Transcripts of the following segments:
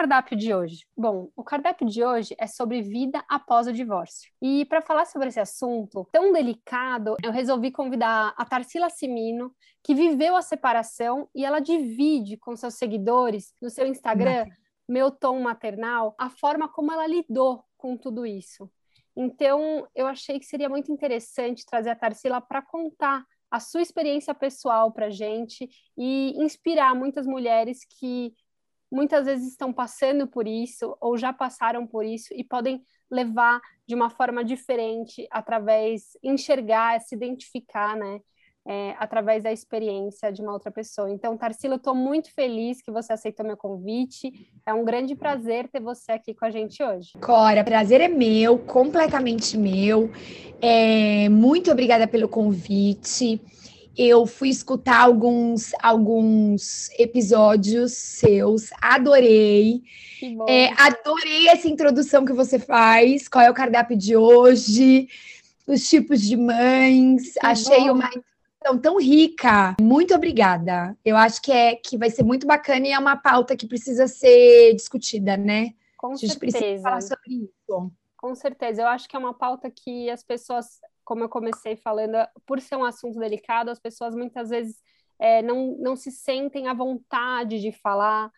Cardápio de hoje? Bom, o cardápio de hoje é sobre vida após o divórcio. E para falar sobre esse assunto tão delicado, eu resolvi convidar a Tarsila Simino, que viveu a separação e ela divide com seus seguidores no seu Instagram, Meu Tom Maternal, a forma como ela lidou com tudo isso. Então, eu achei que seria muito interessante trazer a Tarsila para contar a sua experiência pessoal para gente e inspirar muitas mulheres que muitas vezes estão passando por isso ou já passaram por isso e podem levar de uma forma diferente através enxergar, se identificar, né? É, através da experiência de uma outra pessoa. Então, Tarsila, eu estou muito feliz que você aceitou meu convite. É um grande prazer ter você aqui com a gente hoje. Cora, prazer é meu, completamente meu. É, muito obrigada pelo convite eu fui escutar alguns, alguns episódios seus, adorei. É, adorei essa introdução que você faz. Qual é o cardápio de hoje? Os tipos de mães. Que Achei bom. uma introdução tão rica. Muito obrigada. Eu acho que é que vai ser muito bacana e é uma pauta que precisa ser discutida, né? Com A gente certeza. precisa falar sobre isso. Com certeza. Eu acho que é uma pauta que as pessoas como eu comecei falando, por ser um assunto delicado, as pessoas muitas vezes é, não, não se sentem à vontade de falar,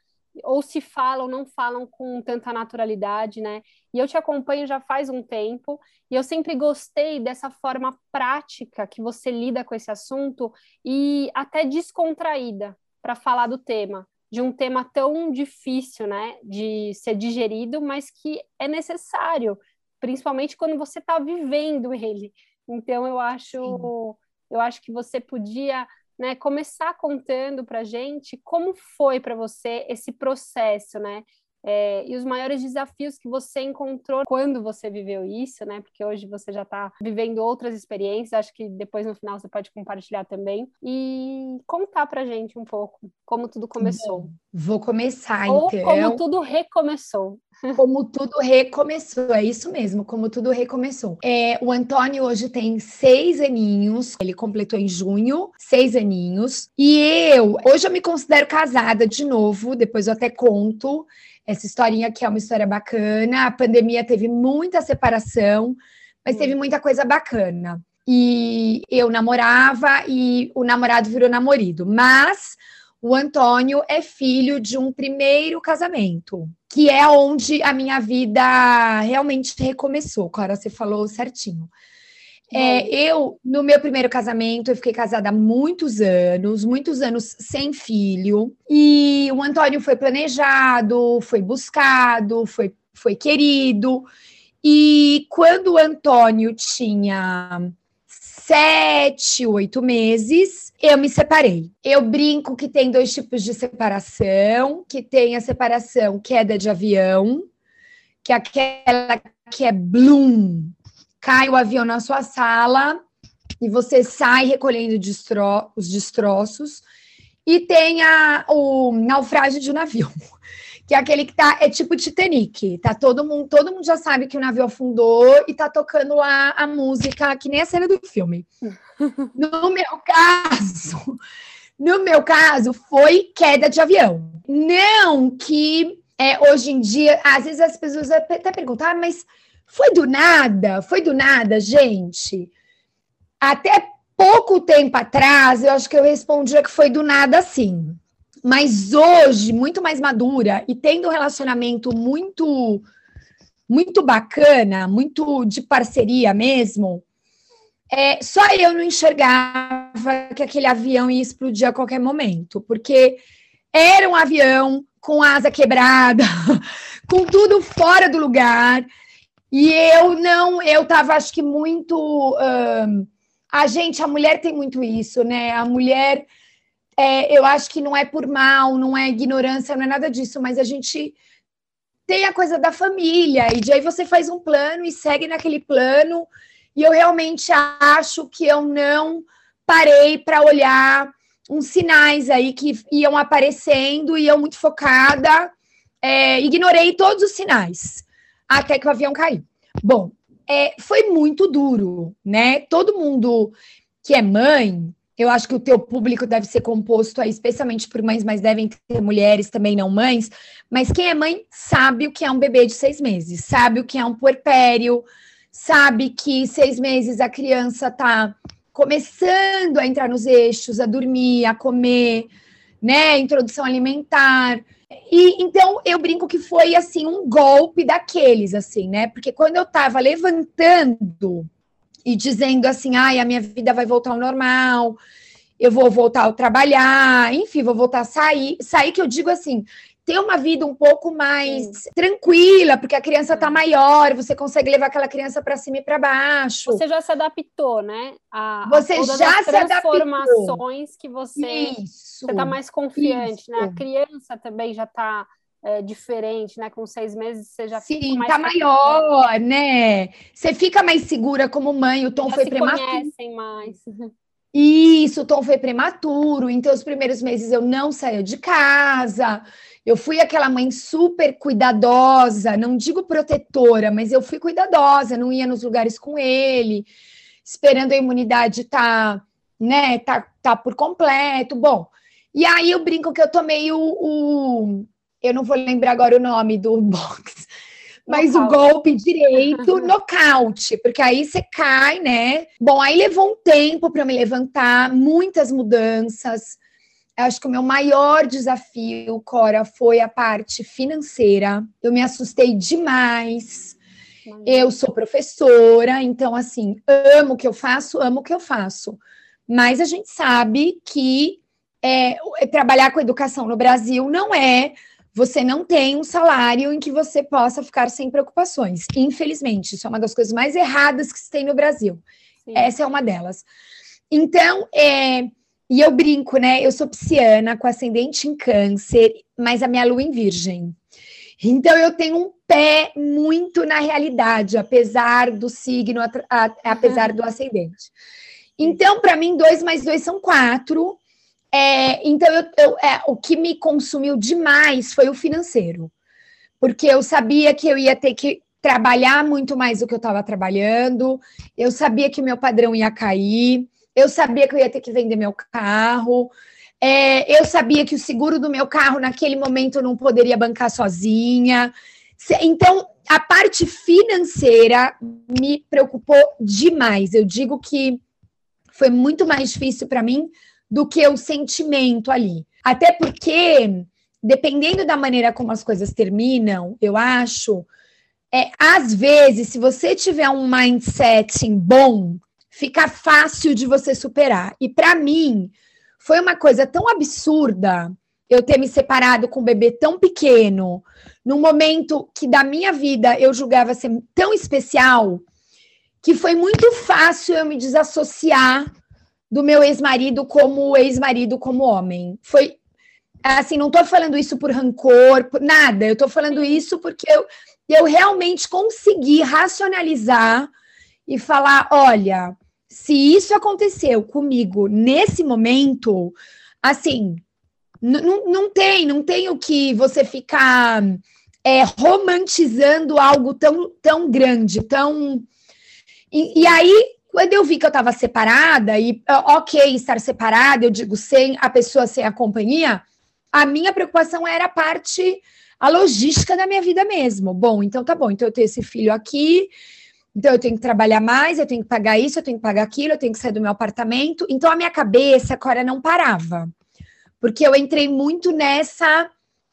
ou se falam, não falam com tanta naturalidade, né? E eu te acompanho já faz um tempo, e eu sempre gostei dessa forma prática que você lida com esse assunto e até descontraída para falar do tema, de um tema tão difícil, né, de ser digerido, mas que é necessário, principalmente quando você está vivendo ele. Então eu acho, eu acho que você podia né, começar contando para gente como foi para você esse processo, né? É, e os maiores desafios que você encontrou quando você viveu isso, né? Porque hoje você já está vivendo outras experiências, acho que depois no final você pode compartilhar também e contar pra gente um pouco como tudo começou. Vou começar, Ou então. como tudo recomeçou. Como tudo recomeçou, é isso mesmo, como tudo recomeçou. É, o Antônio hoje tem seis aninhos, ele completou em junho, seis aninhos. E eu, hoje eu me considero casada de novo, depois eu até conto essa historinha que é uma história bacana. A pandemia teve muita separação, mas teve muita coisa bacana. E eu namorava e o namorado virou namorado. Mas o Antônio é filho de um primeiro casamento, que é onde a minha vida realmente recomeçou. Cora, você falou certinho. É, eu, no meu primeiro casamento, eu fiquei casada há muitos anos, muitos anos sem filho. E o Antônio foi planejado, foi buscado, foi, foi querido. E quando o Antônio tinha sete, oito meses, eu me separei. Eu brinco que tem dois tipos de separação, que tem a separação queda de avião, que é aquela que é bloom, cai o avião na sua sala e você sai recolhendo destro os destroços. E tem a, o naufrágio de um navio, que é aquele que tá, é tipo Titanic, tá todo mundo, todo mundo já sabe que o navio afundou e tá tocando lá a música, que nem a cena do filme. No meu caso, no meu caso, foi queda de avião. Não que é, hoje em dia, às vezes as pessoas até perguntam, ah, mas foi do nada, foi do nada, gente. Até pouco tempo atrás, eu acho que eu respondia que foi do nada sim. Mas hoje, muito mais madura e tendo um relacionamento muito muito bacana, muito de parceria mesmo, é, só eu não enxergava que aquele avião ia explodir a qualquer momento, porque era um avião com asa quebrada, com tudo fora do lugar. E eu não, eu tava, acho que muito. a gente, a mulher tem muito isso, né? A mulher é, eu acho que não é por mal, não é ignorância, não é nada disso, mas a gente tem a coisa da família, e de aí você faz um plano e segue naquele plano, e eu realmente acho que eu não parei para olhar uns sinais aí que iam aparecendo e eu muito focada, é, ignorei todos os sinais até que o avião caiu. Bom, é, foi muito duro, né? Todo mundo que é mãe, eu acho que o teu público deve ser composto aí, especialmente por mães, mas devem ter mulheres também não mães. Mas quem é mãe sabe o que é um bebê de seis meses, sabe o que é um puerpério, sabe que seis meses a criança tá começando a entrar nos eixos, a dormir, a comer, né? Introdução alimentar. E então eu brinco que foi assim um golpe daqueles, assim, né? Porque quando eu tava levantando e dizendo assim, ai, a minha vida vai voltar ao normal, eu vou voltar a trabalhar, enfim, vou voltar a sair. Sair que eu digo assim, ter uma vida um pouco mais Sim. tranquila, porque a criança está maior, você consegue levar aquela criança para cima e para baixo. Você já se adaptou, né? A, você a já se adaptou. transformações que você está mais confiante, isso. né? A criança também já está é, diferente, né? Com seis meses você já Sim, fica mais tá maior, né? Você fica mais segura como mãe, o tom já foi se prematuro. Conhecem mais. Isso, o tom foi prematuro, então os primeiros meses eu não saía de casa. Eu fui aquela mãe super cuidadosa, não digo protetora, mas eu fui cuidadosa, não ia nos lugares com ele, esperando a imunidade tá, né, tá, tá por completo. Bom, e aí eu brinco que eu tomei o, o eu não vou lembrar agora o nome do box, mas nocaute. o golpe direito, nocaute, porque aí você cai, né? Bom, aí levou um tempo para me levantar, muitas mudanças. Eu acho que o meu maior desafio, Cora, foi a parte financeira. Eu me assustei demais. Eu sou professora, então, assim, amo o que eu faço, amo o que eu faço. Mas a gente sabe que é, trabalhar com educação no Brasil não é você não tem um salário em que você possa ficar sem preocupações. Infelizmente, isso é uma das coisas mais erradas que se tem no Brasil. Sim. Essa é uma delas. Então, é, e eu brinco, né? Eu sou pisciana com ascendente em câncer, mas a minha lua em virgem. Então, eu tenho um pé muito na realidade, apesar do signo, a, a, apesar do ascendente. Então, para mim, dois mais dois são quatro. É, então, eu, eu, é, o que me consumiu demais foi o financeiro, porque eu sabia que eu ia ter que trabalhar muito mais do que eu estava trabalhando, eu sabia que meu padrão ia cair, eu sabia que eu ia ter que vender meu carro, é, eu sabia que o seguro do meu carro naquele momento eu não poderia bancar sozinha. Então, a parte financeira me preocupou demais. Eu digo que foi muito mais difícil para mim do que o sentimento ali. Até porque, dependendo da maneira como as coisas terminam, eu acho, é, às vezes, se você tiver um mindset bom, fica fácil de você superar. E para mim, foi uma coisa tão absurda eu ter me separado com um bebê tão pequeno, num momento que da minha vida eu julgava ser tão especial, que foi muito fácil eu me desassociar do meu ex-marido como ex-marido como homem. Foi assim, não estou falando isso por rancor, por nada. Eu estou falando isso porque eu, eu realmente consegui racionalizar e falar, olha, se isso aconteceu comigo nesse momento, assim, não tem, não tem o que você ficar é, romantizando algo tão, tão grande, tão. E, e aí quando eu vi que eu estava separada, e ok estar separada, eu digo sem a pessoa, sem a companhia, a minha preocupação era a parte, a logística da minha vida mesmo. Bom, então tá bom, então eu tenho esse filho aqui, então eu tenho que trabalhar mais, eu tenho que pagar isso, eu tenho que pagar aquilo, eu tenho que sair do meu apartamento. Então a minha cabeça, agora não parava. Porque eu entrei muito nessa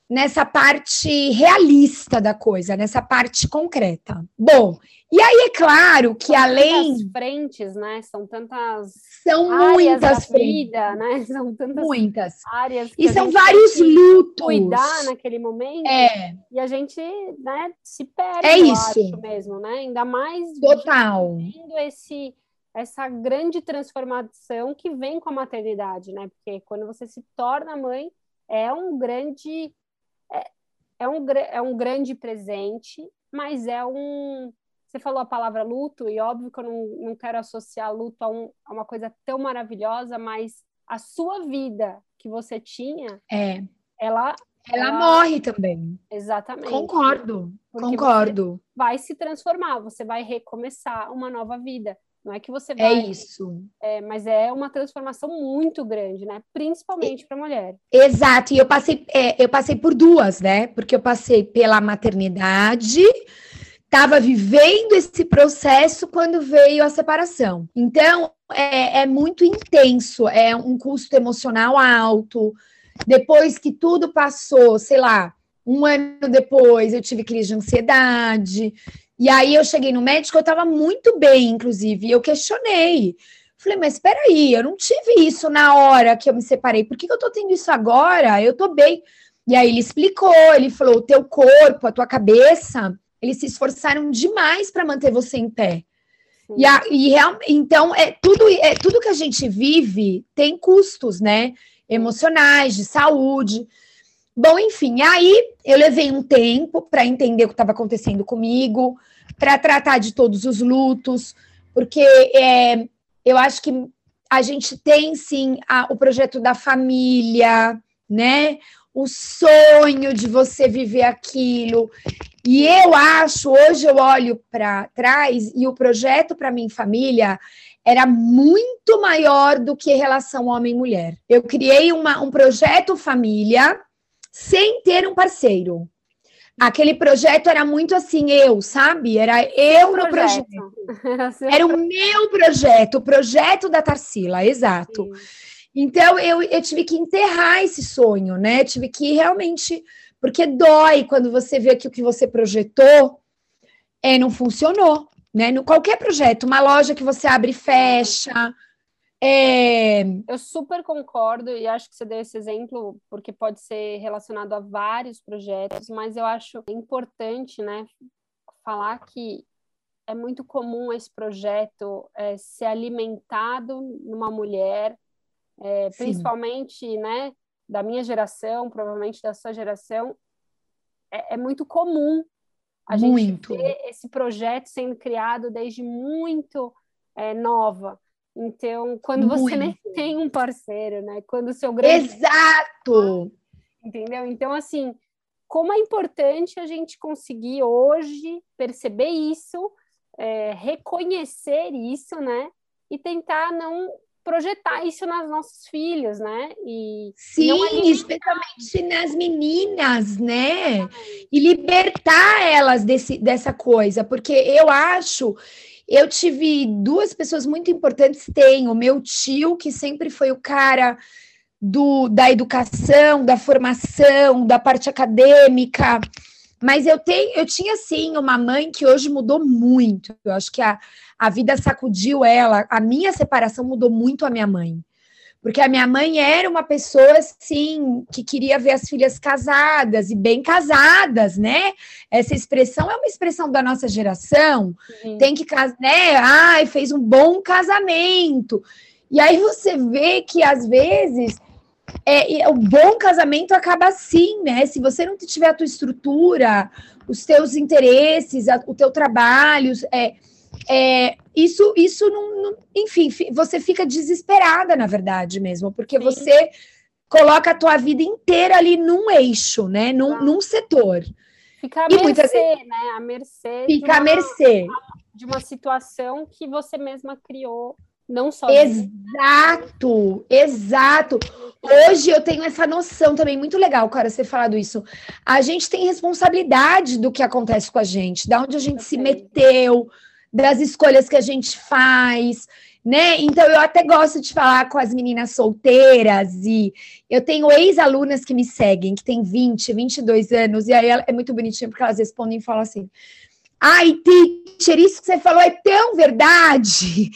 nessa parte realista da coisa, nessa parte concreta. Bom, e aí é claro que São além frentes, né? São tantas são muitas frentes, vida, né? São tantas muitas áreas e são vários lutos. Cuidar naquele momento. É. E a gente, né, se perde. É isso mesmo, né? Ainda mais total. Tendo esse essa grande transformação que vem com a maternidade, né? Porque quando você se torna mãe, é um grande é, um, é um grande presente, mas é um você falou a palavra luto, e óbvio que eu não, não quero associar luto a, um, a uma coisa tão maravilhosa, mas a sua vida que você tinha, é. ela ela, ela morre também. Exatamente. Concordo, concordo. vai se transformar, você vai recomeçar uma nova vida. Não é que você é vai. É isso. É, mas é uma transformação muito grande, né? Principalmente para mulher. Exato. E eu passei, é, eu passei por duas, né? Porque eu passei pela maternidade, estava vivendo esse processo quando veio a separação. Então, é, é muito intenso, é um custo emocional alto. Depois que tudo passou, sei lá, um ano depois, eu tive crise de ansiedade. E aí eu cheguei no médico, eu estava muito bem, inclusive, e eu questionei. Falei, mas espera aí, eu não tive isso na hora que eu me separei. Por que, que eu tô tendo isso agora? Eu tô bem. E aí ele explicou, ele falou: o teu corpo, a tua cabeça eles se esforçaram demais para manter você em pé. E, a, e real, então é tudo é tudo que a gente vive tem custos, né? Emocionais, de saúde. Bom, enfim, aí eu levei um tempo para entender o que estava acontecendo comigo, para tratar de todos os lutos, porque é, eu acho que a gente tem sim a, o projeto da família, né? O sonho de você viver aquilo. E eu acho, hoje eu olho para trás e o projeto para minha família era muito maior do que relação homem-mulher. Eu criei uma, um projeto família sem ter um parceiro. Aquele projeto era muito assim, eu, sabe? Era eu no projeto. projeto. Era o meu projeto, o projeto da Tarsila, exato. Sim. Então eu, eu tive que enterrar esse sonho, né? Tive que realmente porque dói quando você vê que o que você projetou é, não funcionou, né? No qualquer projeto, uma loja que você abre e fecha. É... Eu super concordo e acho que você deu esse exemplo porque pode ser relacionado a vários projetos, mas eu acho importante, né, falar que é muito comum esse projeto é, ser alimentado numa mulher, é, principalmente, né, da minha geração, provavelmente da sua geração, é, é muito comum a muito. gente ver esse projeto sendo criado desde muito é, nova. Então, quando muito. você nem tem um parceiro, né? Quando o seu grande. Exato! Entendeu? Então, assim, como é importante a gente conseguir hoje perceber isso, é, reconhecer isso, né? E tentar não projetar isso nas nossos filhos, né? E Sim, especialmente nas meninas, né? E libertar elas desse, dessa coisa, porque eu acho. Eu tive duas pessoas muito importantes. Tem o meu tio, que sempre foi o cara do, da educação, da formação, da parte acadêmica. Mas eu tenho, eu tinha sim uma mãe que hoje mudou muito. Eu acho que a, a vida sacudiu ela. A minha separação mudou muito a minha mãe. Porque a minha mãe era uma pessoa, assim, que queria ver as filhas casadas e bem casadas, né? Essa expressão é uma expressão da nossa geração. Sim. Tem que casar, né? Ai, fez um bom casamento. E aí você vê que, às vezes, é, o bom casamento acaba assim, né? Se você não tiver a tua estrutura, os teus interesses, a, o teu trabalho, é, é, isso, isso não, não, enfim, você fica desesperada, na verdade, mesmo, porque Sim. você coloca a tua vida inteira ali num eixo, né? Num, ah. num setor. Fica a e mercê, vezes, né? A mercê. Fica a mercê. De uma situação que você mesma criou, não só. Exato, exato. Hoje eu tenho essa noção também, muito legal, cara, você falado isso. A gente tem responsabilidade do que acontece com a gente, da onde a gente se meteu, das escolhas que a gente faz, né? Então eu até gosto de falar com as meninas solteiras e eu tenho ex-alunas que me seguem, que têm 20, 22 anos, e aí é muito bonitinho porque elas respondem e falam assim: Ai, teacher, isso que você falou é tão verdade.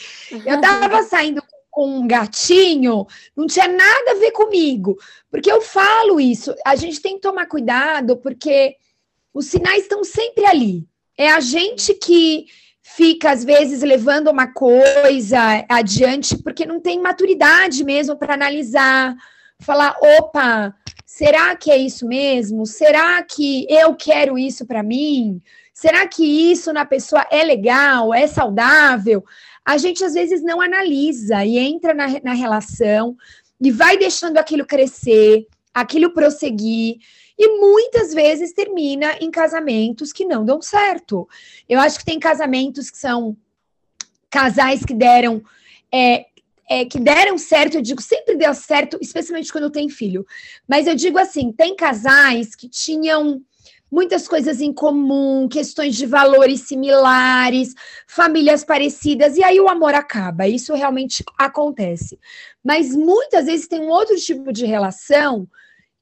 Eu tava saindo com um gatinho, não tinha nada a ver comigo, porque eu falo isso. A gente tem que tomar cuidado, porque os sinais estão sempre ali. É a gente que fica, às vezes, levando uma coisa adiante, porque não tem maturidade mesmo para analisar, falar: opa, será que é isso mesmo? Será que eu quero isso para mim? Será que isso na pessoa é legal, é saudável? A gente às vezes não analisa e entra na, na relação e vai deixando aquilo crescer, aquilo prosseguir e muitas vezes termina em casamentos que não dão certo. Eu acho que tem casamentos que são casais que deram é, é, que deram certo, eu digo, sempre deu certo, especialmente quando tem filho. Mas eu digo assim, tem casais que tinham muitas coisas em comum, questões de valores similares, famílias parecidas, e aí o amor acaba. Isso realmente acontece. Mas muitas vezes tem um outro tipo de relação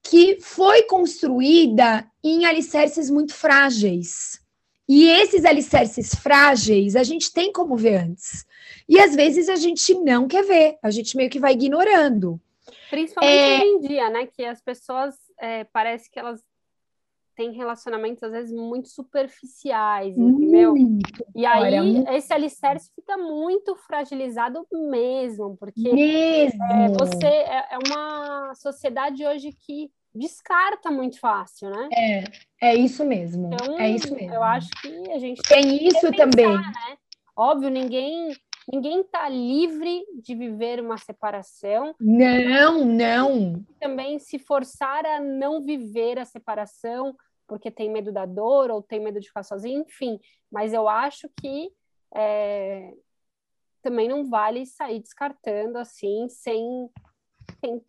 que foi construída em alicerces muito frágeis. E esses alicerces frágeis a gente tem como ver antes. E às vezes a gente não quer ver, a gente meio que vai ignorando. Principalmente é... hoje em dia, né? Que as pessoas é, parece que elas têm relacionamentos, às vezes, muito superficiais, entendeu? Muito, e aí, olha, esse alicerce fica muito fragilizado mesmo, porque mesmo. É, você é, é uma sociedade hoje que descarta muito fácil, né? É, é isso mesmo. Então, é isso mesmo. Eu acho que a gente tem, tem isso pensar, também. Né? Óbvio, ninguém ninguém está livre de viver uma separação. Não, não. Também se forçar a não viver a separação porque tem medo da dor ou tem medo de ficar sozinho, enfim. Mas eu acho que é, também não vale sair descartando assim, sem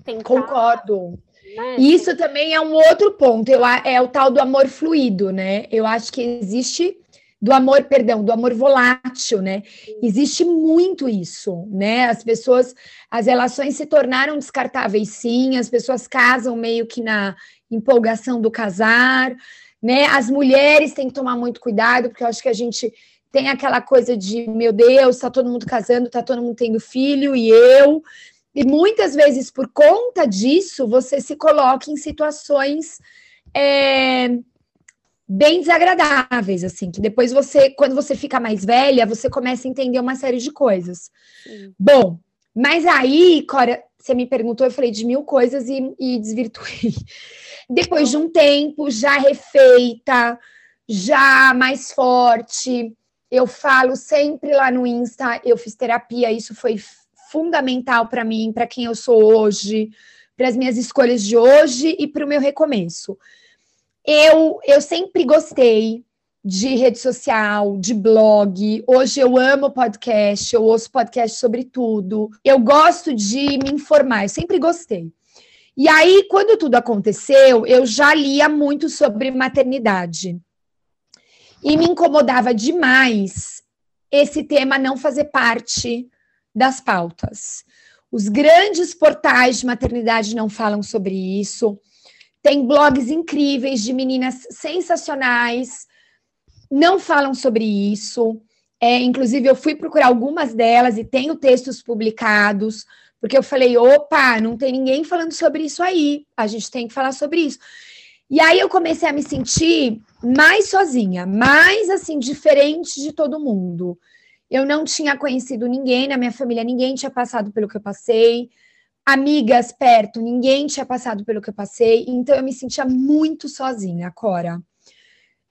tentar. Concordo. Né? Isso também é um outro ponto. Eu, é o tal do amor fluido, né? Eu acho que existe do amor, perdão, do amor volátil, né? Existe muito isso, né? As pessoas, as relações se tornaram descartáveis, sim. As pessoas casam meio que na empolgação do casar, né? As mulheres têm que tomar muito cuidado, porque eu acho que a gente tem aquela coisa de, meu Deus, tá todo mundo casando, tá todo mundo tendo filho e eu. E muitas vezes, por conta disso, você se coloca em situações é, bem desagradáveis, assim, que depois você, quando você fica mais velha, você começa a entender uma série de coisas. Sim. Bom, mas aí, Cora, você me perguntou, eu falei de mil coisas e, e desvirtuei. Depois de um tempo, já refeita, já mais forte, eu falo sempre lá no Insta, eu fiz terapia, isso foi fundamental para mim, para quem eu sou hoje, para as minhas escolhas de hoje e para o meu recomeço. Eu, eu sempre gostei de rede social, de blog. Hoje eu amo podcast, eu ouço podcast sobre tudo. Eu gosto de me informar, eu sempre gostei. E aí, quando tudo aconteceu, eu já lia muito sobre maternidade. E me incomodava demais esse tema não fazer parte das pautas. Os grandes portais de maternidade não falam sobre isso. Tem blogs incríveis de meninas sensacionais, não falam sobre isso. É, inclusive, eu fui procurar algumas delas e tenho textos publicados, porque eu falei: opa, não tem ninguém falando sobre isso aí, a gente tem que falar sobre isso. E aí eu comecei a me sentir mais sozinha, mais assim, diferente de todo mundo. Eu não tinha conhecido ninguém na minha família, ninguém tinha passado pelo que eu passei. Amigas perto, ninguém tinha passado pelo que eu passei. Então eu me sentia muito sozinha, Cora.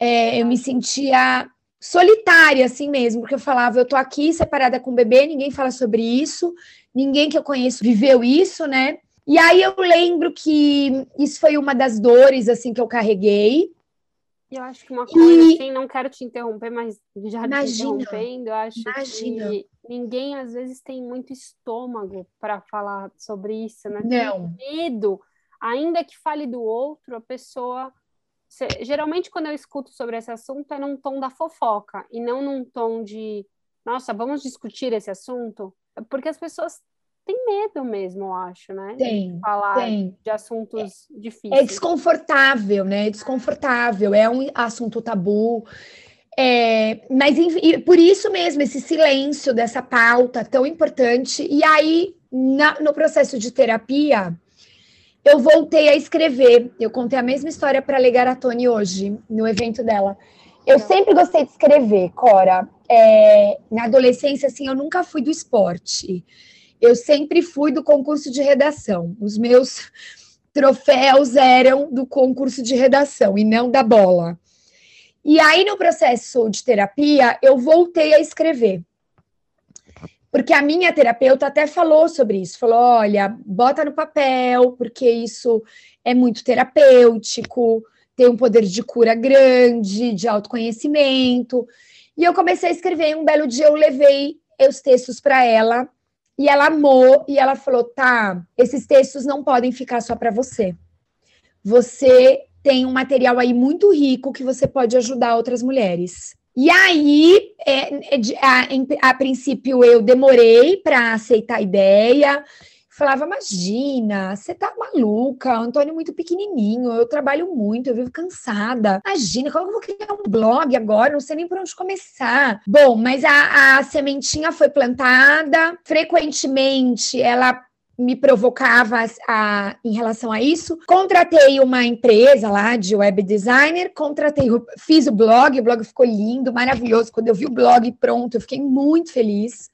É, eu me sentia solitária, assim mesmo, porque eu falava, eu tô aqui separada com o bebê, ninguém fala sobre isso, ninguém que eu conheço viveu isso, né? E aí eu lembro que isso foi uma das dores, assim, que eu carreguei, eu acho que uma coisa e... assim, não quero te interromper, mas já imagina, te interrompendo, eu acho imagina. que ninguém às vezes tem muito estômago para falar sobre isso, né? Não. Tem medo, ainda que fale do outro, a pessoa. Geralmente, quando eu escuto sobre esse assunto, é num tom da fofoca e não num tom de, nossa, vamos discutir esse assunto, porque as pessoas tem medo mesmo, eu acho, né? Tem. De falar tem. de assuntos é, difíceis. É desconfortável, né? É desconfortável, é um assunto tabu. É, mas por isso mesmo, esse silêncio dessa pauta tão importante. E aí, na, no processo de terapia, eu voltei a escrever. Eu contei a mesma história para a Legaratone hoje, no evento dela. Eu sempre gostei de escrever, Cora. É, na adolescência, assim, eu nunca fui do esporte. Eu sempre fui do concurso de redação. Os meus troféus eram do concurso de redação e não da bola. E aí, no processo de terapia, eu voltei a escrever. Porque a minha terapeuta até falou sobre isso. Falou: olha, bota no papel, porque isso é muito terapêutico, tem um poder de cura grande, de autoconhecimento. E eu comecei a escrever. Um belo dia eu levei os textos para ela e ela amou e ela falou: "Tá, esses textos não podem ficar só para você. Você tem um material aí muito rico que você pode ajudar outras mulheres." E aí, é, é a, a, princípio, eu demorei para aceitar a ideia, falava: imagina, você tá maluca, o Antônio é muito pequenininho, eu trabalho muito, eu vivo cansada. Imagina, como eu vou criar um blog agora? Não sei nem por onde começar. Bom, mas a, a sementinha foi plantada, frequentemente ela me provocava a, em relação a isso. Contratei uma empresa lá de web designer, contratei, fiz o blog, o blog ficou lindo, maravilhoso. Quando eu vi o blog pronto, eu fiquei muito feliz.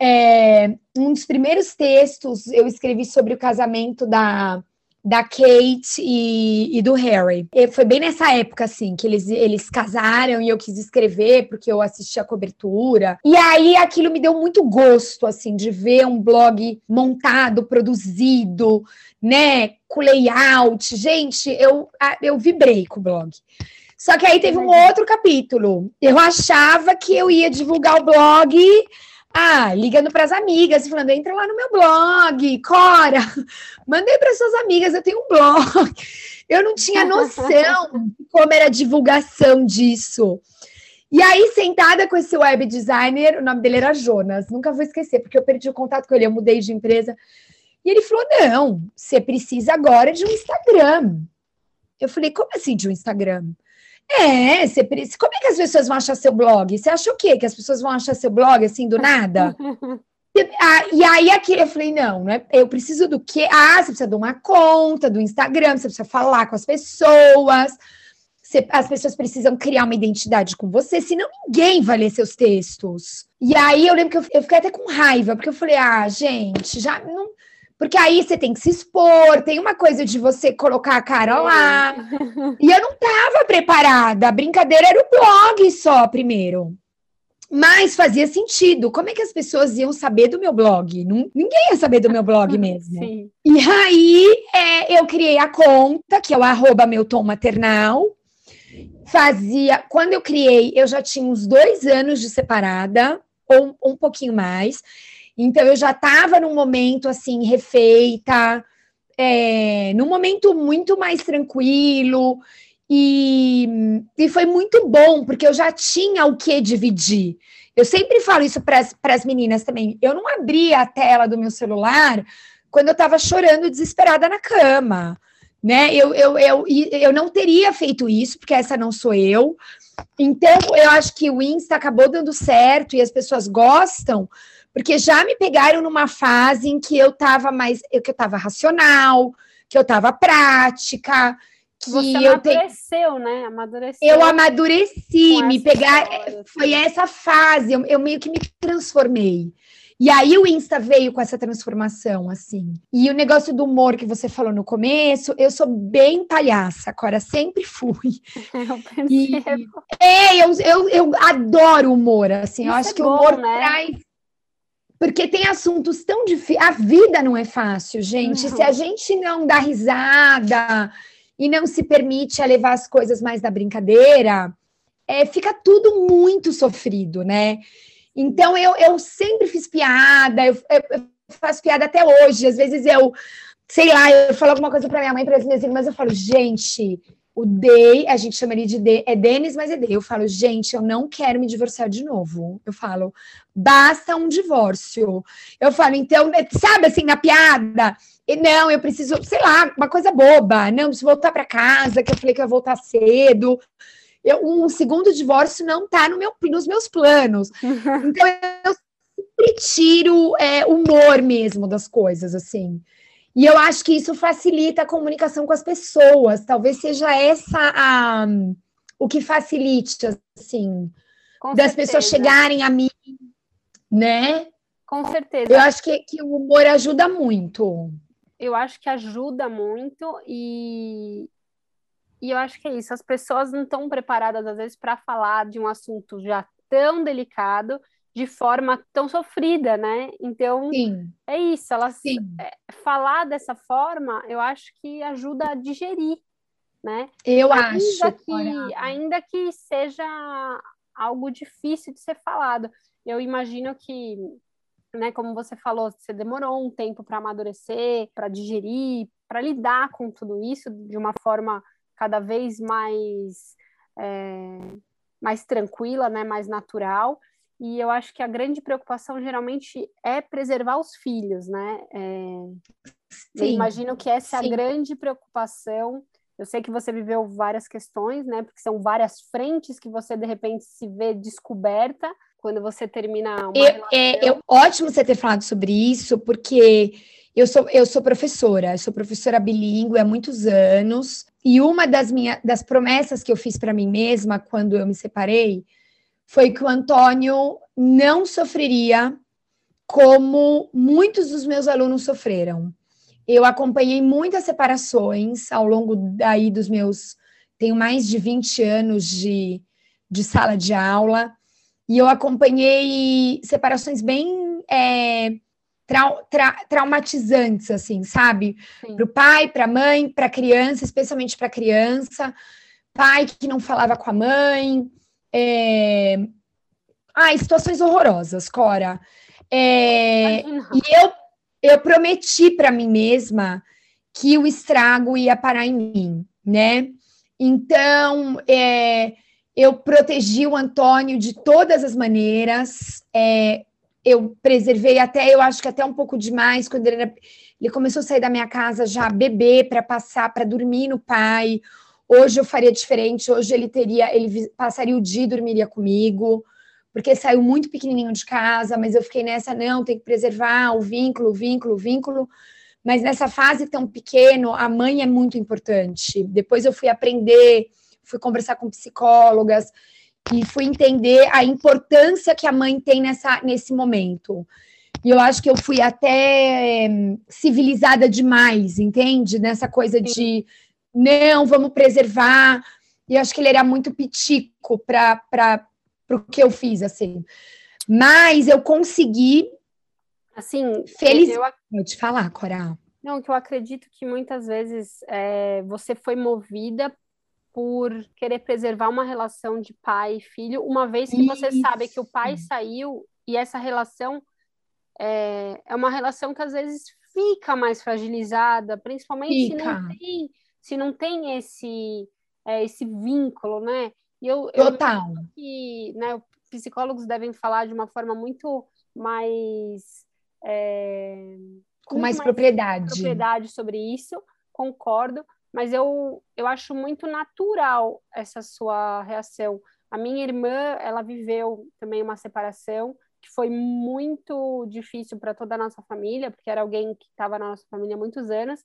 É, um dos primeiros textos eu escrevi sobre o casamento da, da Kate e, e, do Harry. E foi bem nessa época, assim, que eles, eles casaram e eu quis escrever porque eu assisti a cobertura. E aí aquilo me deu muito gosto, assim, de ver um blog montado, produzido, né, com layout. Gente, eu, eu vibrei com o blog. Só que aí teve um outro capítulo. Eu achava que eu ia divulgar o blog ah, ligando para as amigas, falando, entra lá no meu blog, Cora, mandei para suas amigas, eu tenho um blog. Eu não tinha noção de como era a divulgação disso. E aí, sentada com esse web designer, o nome dele era Jonas, nunca vou esquecer, porque eu perdi o contato com ele, eu mudei de empresa. E ele falou: não, você precisa agora de um Instagram. Eu falei, como assim de um Instagram? É, você, como é que as pessoas vão achar seu blog? Você acha o quê? Que as pessoas vão achar seu blog assim do nada? Ah, e aí aqui eu falei, não, né? Eu preciso do quê? Ah, você precisa de uma conta do Instagram, você precisa falar com as pessoas, você, as pessoas precisam criar uma identidade com você, senão ninguém vai ler seus textos. E aí eu lembro que eu, eu fiquei até com raiva, porque eu falei, ah, gente, já não porque aí você tem que se expor, tem uma coisa de você colocar a cara lá. E eu não estava preparada. A brincadeira era o blog só, primeiro. Mas fazia sentido. Como é que as pessoas iam saber do meu blog? Não, ninguém ia saber do meu blog mesmo. Sim. E aí é, eu criei a conta, que é o arroba meu tom maternal. Fazia. Quando eu criei, eu já tinha uns dois anos de separada, ou um pouquinho mais. Então eu já estava num momento assim, refeita, é, num momento muito mais tranquilo. E, e foi muito bom, porque eu já tinha o que dividir. Eu sempre falo isso para as meninas também. Eu não abria a tela do meu celular quando eu estava chorando desesperada na cama. Né? Eu, eu, eu, eu não teria feito isso, porque essa não sou eu. Então, eu acho que o Insta acabou dando certo e as pessoas gostam, porque já me pegaram numa fase em que eu estava mais, que eu estava racional, que eu estava prática, que Você eu amadureceu, né? Amadureceu. Eu amadureci, me pegar, foi essa fase, eu, eu meio que me transformei. E aí o Insta veio com essa transformação, assim. E o negócio do humor que você falou no começo, eu sou bem palhaça, agora sempre fui. Eu e, é, eu, eu, eu adoro humor, assim. Isso eu acho é que o humor né? traz porque tem assuntos tão difíceis. A vida não é fácil, gente. Uhum. Se a gente não dá risada e não se permite a levar as coisas mais na brincadeira, é, fica tudo muito sofrido, né? Então eu, eu sempre fiz piada, eu, eu, faço piada até hoje. Às vezes eu, sei lá, eu falo alguma coisa para minha mãe, para as minhas irmãs, eu falo, gente, o Day, a gente chama ele de Day, é Denis, mas é Day. Eu falo, gente, eu não quero me divorciar de novo. Eu falo, basta um divórcio. Eu falo, então, né, sabe assim, na piada? E não, eu preciso, sei lá, uma coisa boba. Não, preciso voltar para casa, que eu falei que eu ia voltar cedo. Eu, um segundo divórcio não tá no meu, nos meus planos. Então, eu sempre tiro é, humor mesmo das coisas, assim. E eu acho que isso facilita a comunicação com as pessoas. Talvez seja essa a, o que facilite, assim, Com das certeza. pessoas chegarem a mim, né? Com certeza. Eu acho que, que o humor ajuda muito. Eu acho que ajuda muito e, e eu acho que é isso. As pessoas não estão preparadas, às vezes, para falar de um assunto já tão delicado de forma tão sofrida, né? Então, Sim. é isso. Elas é, falar dessa forma, eu acho que ajuda a digerir, né? Eu ainda acho. Que, ainda que seja algo difícil de ser falado. Eu imagino que, né, como você falou, você demorou um tempo para amadurecer, para digerir, para lidar com tudo isso de uma forma cada vez mais é, mais tranquila, né, mais natural. E eu acho que a grande preocupação geralmente é preservar os filhos, né? É... eu imagino que essa sim. é a grande preocupação. Eu sei que você viveu várias questões, né? Porque são várias frentes que você de repente se vê descoberta quando você termina uma eu, é, eu, ótimo você ter falado sobre isso, porque eu sou, eu sou professora, eu sou professora bilíngue há muitos anos, e uma das minhas das promessas que eu fiz para mim mesma quando eu me separei foi que o Antônio não sofreria como muitos dos meus alunos sofreram. Eu acompanhei muitas separações ao longo daí dos meus. Tenho mais de 20 anos de, de sala de aula, e eu acompanhei separações bem é, trau, tra, traumatizantes, assim, sabe? Para o pai, para a mãe, para a criança, especialmente para a criança. Pai que não falava com a mãe, é... Ai, situações horrorosas, Cora. É... E eu, eu prometi para mim mesma que o estrago ia parar em mim, né? Então, é... eu protegi o Antônio de todas as maneiras. É... Eu preservei até, eu acho que até um pouco demais, quando ele, era... ele começou a sair da minha casa já bebê para passar, para dormir no pai Hoje eu faria diferente, hoje ele teria, ele passaria o dia e dormiria comigo, porque saiu muito pequenininho de casa, mas eu fiquei nessa, não, tem que preservar o vínculo, o vínculo, o vínculo. Mas nessa fase tão pequeno, a mãe é muito importante. Depois eu fui aprender, fui conversar com psicólogas e fui entender a importância que a mãe tem nessa, nesse momento. E eu acho que eu fui até é, civilizada demais, entende? Nessa coisa de não, vamos preservar. E acho que ele era muito pitico para o que eu fiz, assim. Mas eu consegui. Assim, feliz. Eu, eu te falar, Coral. Não, que eu acredito que muitas vezes é, você foi movida por querer preservar uma relação de pai e filho, uma vez que Isso. você sabe que o pai saiu e essa relação é, é uma relação que às vezes fica mais fragilizada, principalmente fica. se não tem se não tem esse, é, esse vínculo, né? E eu, Total. Eu que né, psicólogos devem falar de uma forma muito mais. É, com mais, mais propriedade. propriedade sobre isso, concordo, mas eu, eu acho muito natural essa sua reação. A minha irmã, ela viveu também uma separação que foi muito difícil para toda a nossa família, porque era alguém que estava na nossa família há muitos anos,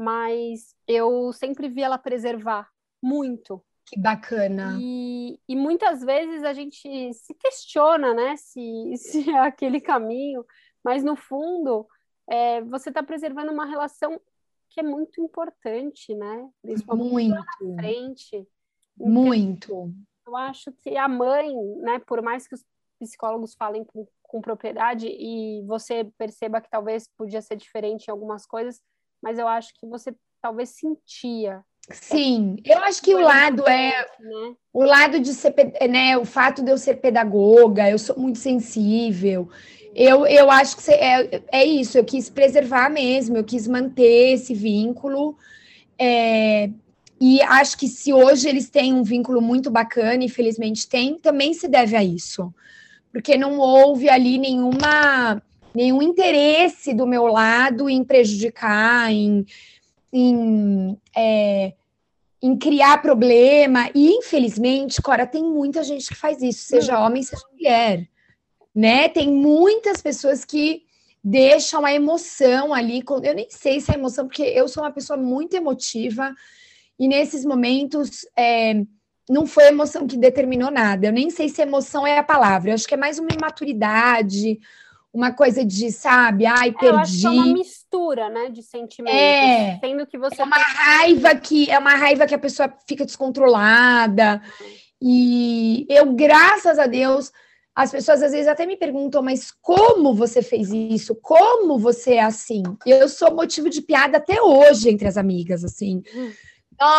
mas eu sempre vi ela preservar muito. Que bacana. E, e muitas vezes a gente se questiona, né, se, se é aquele caminho, mas no fundo é, você está preservando uma relação que é muito importante, né? Principalmente muito. na frente. Então, muito. Eu acho que a mãe, né, por mais que os psicólogos falem com, com propriedade e você perceba que talvez podia ser diferente em algumas coisas, mas eu acho que você talvez sentia. Sim, eu acho que o lado é né? o lado de ser, né, o fato de eu ser pedagoga, eu sou muito sensível. Eu, eu acho que é, é isso, eu quis preservar mesmo, eu quis manter esse vínculo. É, e acho que se hoje eles têm um vínculo muito bacana, infelizmente tem, também se deve a isso. Porque não houve ali nenhuma nenhum interesse do meu lado em prejudicar, em, em, é, em criar problema. E, infelizmente, Cora, tem muita gente que faz isso, seja hum. homem, seja mulher. Né? Tem muitas pessoas que deixam a emoção ali. Eu nem sei se é emoção, porque eu sou uma pessoa muito emotiva. E nesses momentos, é, não foi emoção que determinou nada. Eu nem sei se emoção é a palavra. Eu acho que é mais uma imaturidade, uma coisa de, sabe, ai, perdi. É, eu acho que é uma mistura, né, de sentimentos. É, sendo que você é uma raiva que é uma raiva que a pessoa fica descontrolada. E eu, graças a Deus, as pessoas às vezes até me perguntam, mas como você fez isso? Como você é assim? Eu sou motivo de piada até hoje entre as amigas, assim. Hum.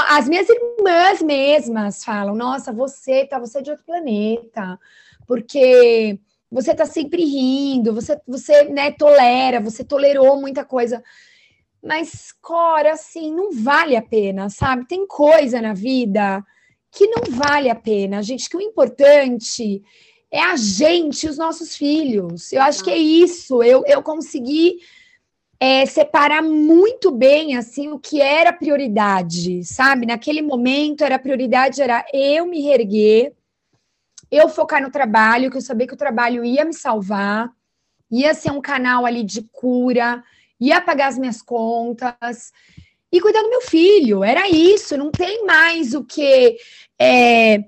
As minhas irmãs mesmas falam: Nossa, você tá, você é de outro planeta, porque você tá sempre rindo, você, você né, tolera, você tolerou muita coisa. Mas, Cora, assim, não vale a pena, sabe? Tem coisa na vida que não vale a pena, gente, que o importante é a gente, os nossos filhos. Eu acho que é isso. Eu, eu consegui é, separar muito bem assim o que era prioridade, sabe? Naquele momento era prioridade era eu me reerguer, eu focar no trabalho, que eu sabia que o trabalho ia me salvar, ia ser um canal ali de cura, ia pagar as minhas contas e cuidar do meu filho. Era isso, não tem mais o que é,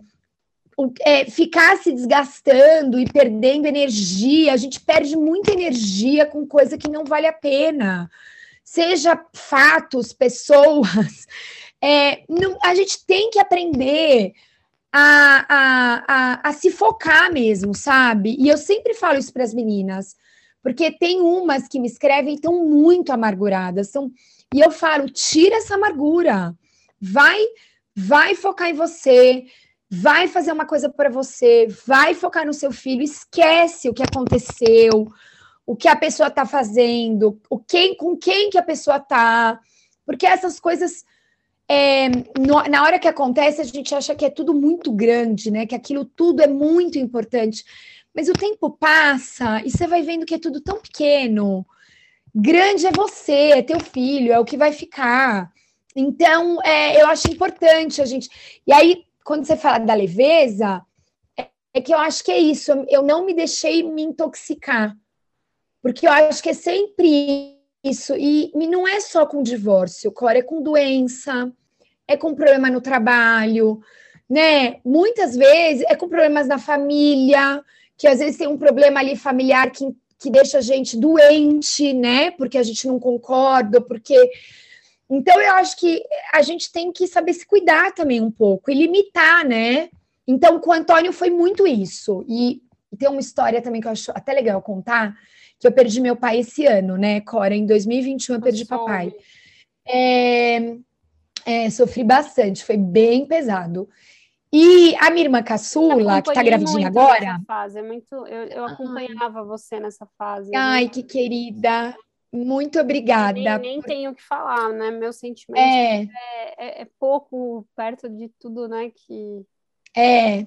é, ficar se desgastando e perdendo energia, a gente perde muita energia com coisa que não vale a pena. Seja fatos, pessoas. É, não, a gente tem que aprender a, a, a, a, se focar mesmo, sabe? E eu sempre falo isso para as meninas, porque tem umas que me escrevem tão muito amarguradas, são, e eu falo, tira essa amargura, vai, vai focar em você, vai fazer uma coisa para você, vai focar no seu filho, esquece o que aconteceu, o que a pessoa está fazendo, o quem, com quem que a pessoa está, porque essas coisas é, no, na hora que acontece a gente acha que é tudo muito grande, né? Que aquilo tudo é muito importante, mas o tempo passa e você vai vendo que é tudo tão pequeno. Grande é você, é teu filho, é o que vai ficar. Então, é, eu acho importante a gente. E aí, quando você fala da leveza, é, é que eu acho que é isso. Eu não me deixei me intoxicar. Porque eu acho que é sempre isso. E, e não é só com divórcio, Cora, é com doença, é com problema no trabalho, né? Muitas vezes é com problemas na família, que às vezes tem um problema ali familiar que, que deixa a gente doente, né? Porque a gente não concorda, porque então, eu acho que a gente tem que saber se cuidar também um pouco e limitar, né? Então, com o Antônio foi muito isso. E, tem uma história também que eu acho até legal contar, que eu perdi meu pai esse ano, né, Cora? Em 2021 eu perdi papai. É, é, sofri bastante, foi bem pesado. E a minha irmã caçula, que tá gravidinha agora. Fase, é muito, eu, eu acompanhava ah. você nessa fase. Ai, né? que querida. Muito obrigada. Nem, nem tenho o que falar, né? Meu sentimento é. é. É, é, pouco perto de tudo, né? Que é.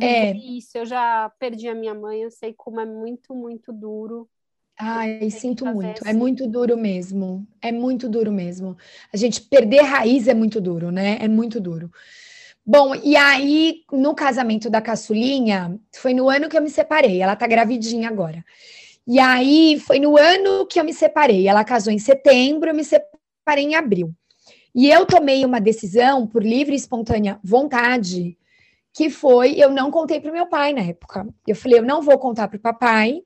é isso. Eu já perdi a minha mãe, eu sei como é muito, muito duro. Ai, sinto muito. É assim. É muito duro mesmo. É muito duro mesmo. A gente perder raiz é muito duro, né? É muito duro. Bom, e aí, no casamento da caçulinha, foi no ano que eu me separei. Ela tá gravidinha agora. E aí foi no ano que eu me separei. Ela casou em setembro, eu me separei em abril. E eu tomei uma decisão por livre e espontânea vontade, que foi eu não contei para o meu pai na época. Eu falei, eu não vou contar para o papai.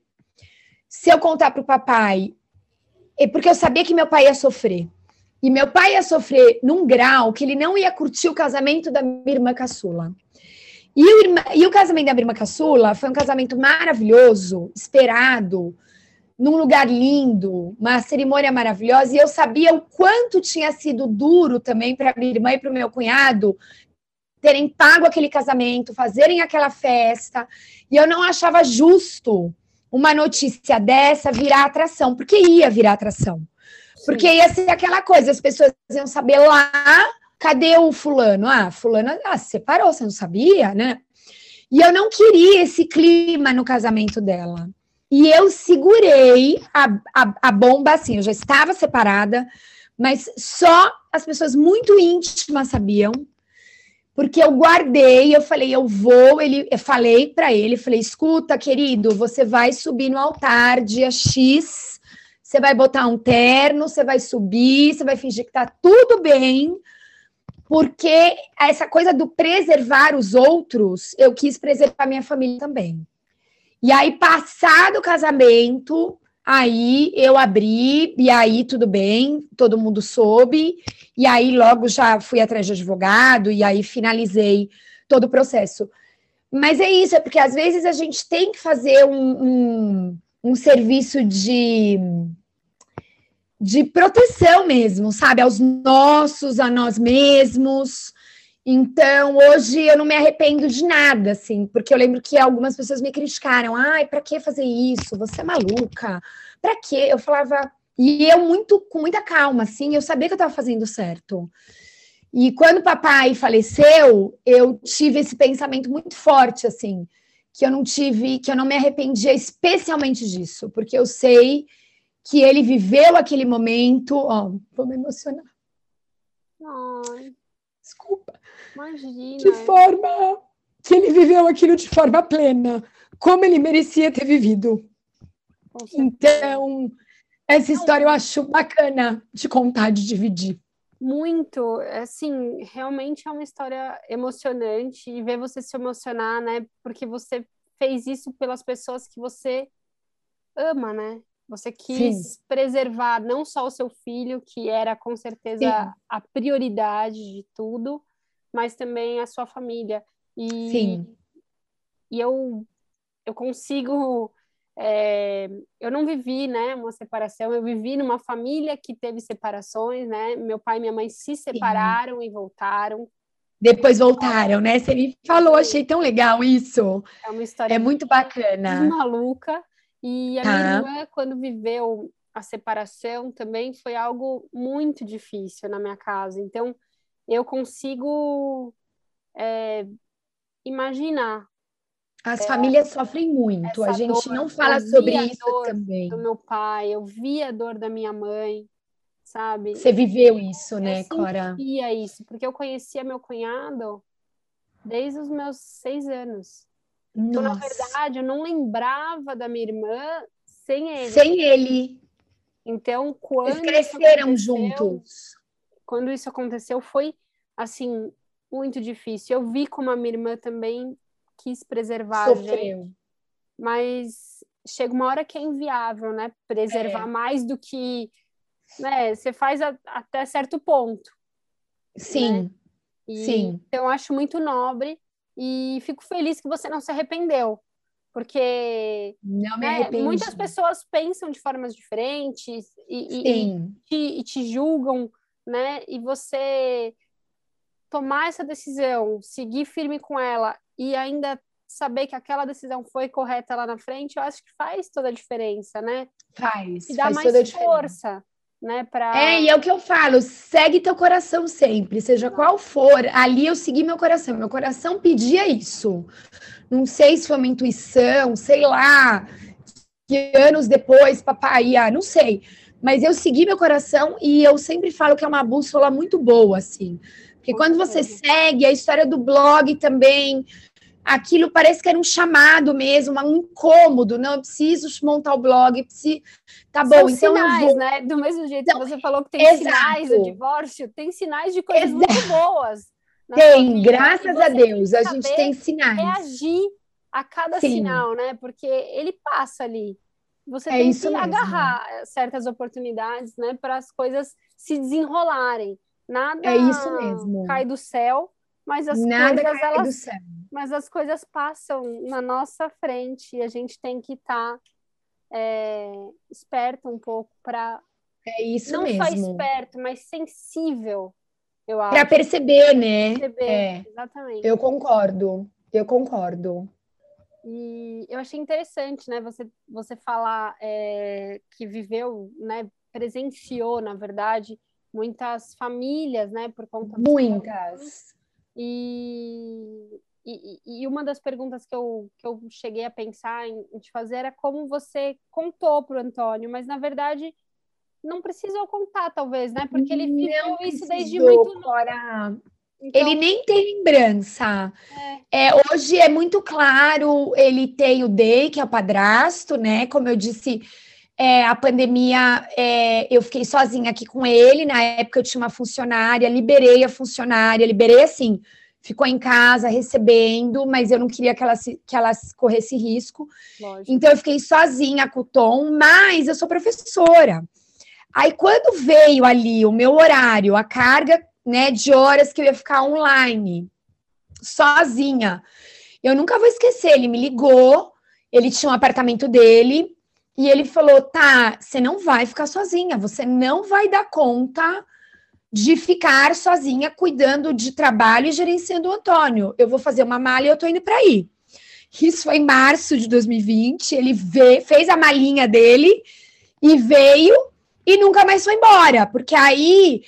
Se eu contar para o papai, é porque eu sabia que meu pai ia sofrer. E meu pai ia sofrer num grau que ele não ia curtir o casamento da minha irmã caçula. E o, e o casamento da minha irmã caçula foi um casamento maravilhoso, esperado, num lugar lindo, uma cerimônia maravilhosa. E eu sabia o quanto tinha sido duro também para minha irmã e para o meu cunhado terem pago aquele casamento, fazerem aquela festa. E eu não achava justo uma notícia dessa virar atração, porque ia virar atração. Sim. Porque ia ser aquela coisa, as pessoas iam saber lá Cadê o fulano? Ah, fulano ah, separou, você não sabia, né? E eu não queria esse clima no casamento dela. E eu segurei a, a, a bomba assim, eu já estava separada, mas só as pessoas muito íntimas sabiam, porque eu guardei, eu falei, eu vou, ele, eu falei para ele, falei, escuta, querido, você vai subir no altar dia X, você vai botar um terno, você vai subir, você vai fingir que tá tudo bem, porque essa coisa do preservar os outros, eu quis preservar minha família também. E aí, passado o casamento, aí eu abri, e aí tudo bem, todo mundo soube, e aí logo já fui atrás de advogado, e aí finalizei todo o processo. Mas é isso, é porque às vezes a gente tem que fazer um, um, um serviço de de proteção mesmo, sabe? Aos nossos, a nós mesmos. Então, hoje eu não me arrependo de nada, assim, porque eu lembro que algumas pessoas me criticaram. Ai, para que fazer isso? Você é maluca? Para quê? Eu falava, e eu muito com muita calma, assim, eu sabia que eu estava fazendo certo. E quando papai faleceu, eu tive esse pensamento muito forte, assim, que eu não tive, que eu não me arrependia especialmente disso, porque eu sei que ele viveu aquele momento. Ó, vou me emocionar. Ai. Imagina. De forma que ele viveu aquilo de forma plena, como ele merecia ter vivido. Então, essa história eu acho bacana de contar, de dividir. Muito, assim, realmente é uma história emocionante e ver você se emocionar, né? Porque você fez isso pelas pessoas que você ama, né? Você quis Sim. preservar não só o seu filho, que era com certeza Sim. a prioridade de tudo, mas também a sua família. E, Sim. E eu, eu consigo. É, eu não vivi né, uma separação, eu vivi numa família que teve separações, né? Meu pai e minha mãe se separaram Sim. e voltaram. Depois voltaram, né? Você me falou, achei tão legal isso. É uma história é muito bacana. Maluca. E a tá. minha irmã, quando viveu a separação, também foi algo muito difícil na minha casa. Então, eu consigo é, imaginar. As é, famílias sofrem muito, a gente dor, não fala sobre isso também. Do meu pai, eu vi a dor da minha mãe, sabe? Você viveu isso, né, Cora? Eu via isso, porque eu conhecia meu cunhado desde os meus seis anos. Então, na verdade, eu não lembrava da minha irmã sem ele. Sem ele. Então, quando. Eles cresceram juntos. Quando isso aconteceu, foi, assim, muito difícil. Eu vi como a minha irmã também quis preservar Sofreu. a gente. Mas chega uma hora que é inviável, né? Preservar é. mais do que. Né? Você faz a, até certo ponto. Sim. Né? E, Sim. Então, eu acho muito nobre e fico feliz que você não se arrependeu, porque não me né, muitas pessoas pensam de formas diferentes e, e, e, te, e te julgam, né? E você tomar essa decisão, seguir firme com ela e ainda saber que aquela decisão foi correta lá na frente, eu acho que faz toda a diferença, né? Faz. E dá faz mais força né? Pra... É, e é o que eu falo, segue teu coração sempre, seja qual for. Ali eu segui meu coração, meu coração pedia isso. Não sei se foi uma intuição, sei lá, que anos depois papai ia, não sei. Mas eu segui meu coração e eu sempre falo que é uma bússola muito boa, assim. Porque quando você segue a história do blog também, aquilo parece que era um chamado mesmo, um incômodo. Não, eu preciso montar o blog, preciso. Tá bom, São então sinais, eu vou. né? Do mesmo jeito então, que você falou que tem exato. sinais do divórcio, tem sinais de coisas exato. muito boas. Tem, graças a Deus, a gente tem sinais. Reagir a cada Sim. sinal, né? Porque ele passa ali. Você é tem que mesmo. agarrar certas oportunidades, né, para as coisas se desenrolarem. Nada é isso mesmo. cai do céu, mas as Nada coisas cai elas do céu mas as coisas passam na nossa frente e a gente tem que estar tá, é, esperto um pouco para é isso não mesmo. só esperto, mas sensível, eu acho. Para perceber, né? Perceber, é, exatamente. Eu concordo, eu concordo. E eu achei interessante, né? Você você falar é, que viveu, né? Presenciou, na verdade, muitas famílias, né? Por conta muitas. E e, e, uma das perguntas que eu, que eu cheguei a pensar em, em te fazer era como você contou para o Antônio, mas na verdade não precisou contar, talvez, né? Porque ele viveu isso desde muito fora. Então... Ele nem tem lembrança. É. é. hoje é muito claro, ele tem o Day, que é o padrasto, né? Como eu disse, é, a pandemia, é, eu fiquei sozinha aqui com ele. Na época eu tinha uma funcionária, liberei a funcionária, liberei assim, ficou em casa recebendo, mas eu não queria que ela, que ela corresse risco. Lógico. Então eu fiquei sozinha com o Tom, mas eu sou professora. Aí quando veio ali o meu horário, a carga né, de horas que eu ia ficar online, sozinha, eu nunca vou esquecer. Ele me ligou, ele tinha um apartamento dele e ele falou: tá, você não vai ficar sozinha, você não vai dar conta de ficar sozinha cuidando de trabalho e gerenciando o Antônio. Eu vou fazer uma malha e eu tô indo para aí. Isso foi em março de 2020. Ele vê, fez a malinha dele e veio e nunca mais foi embora, porque aí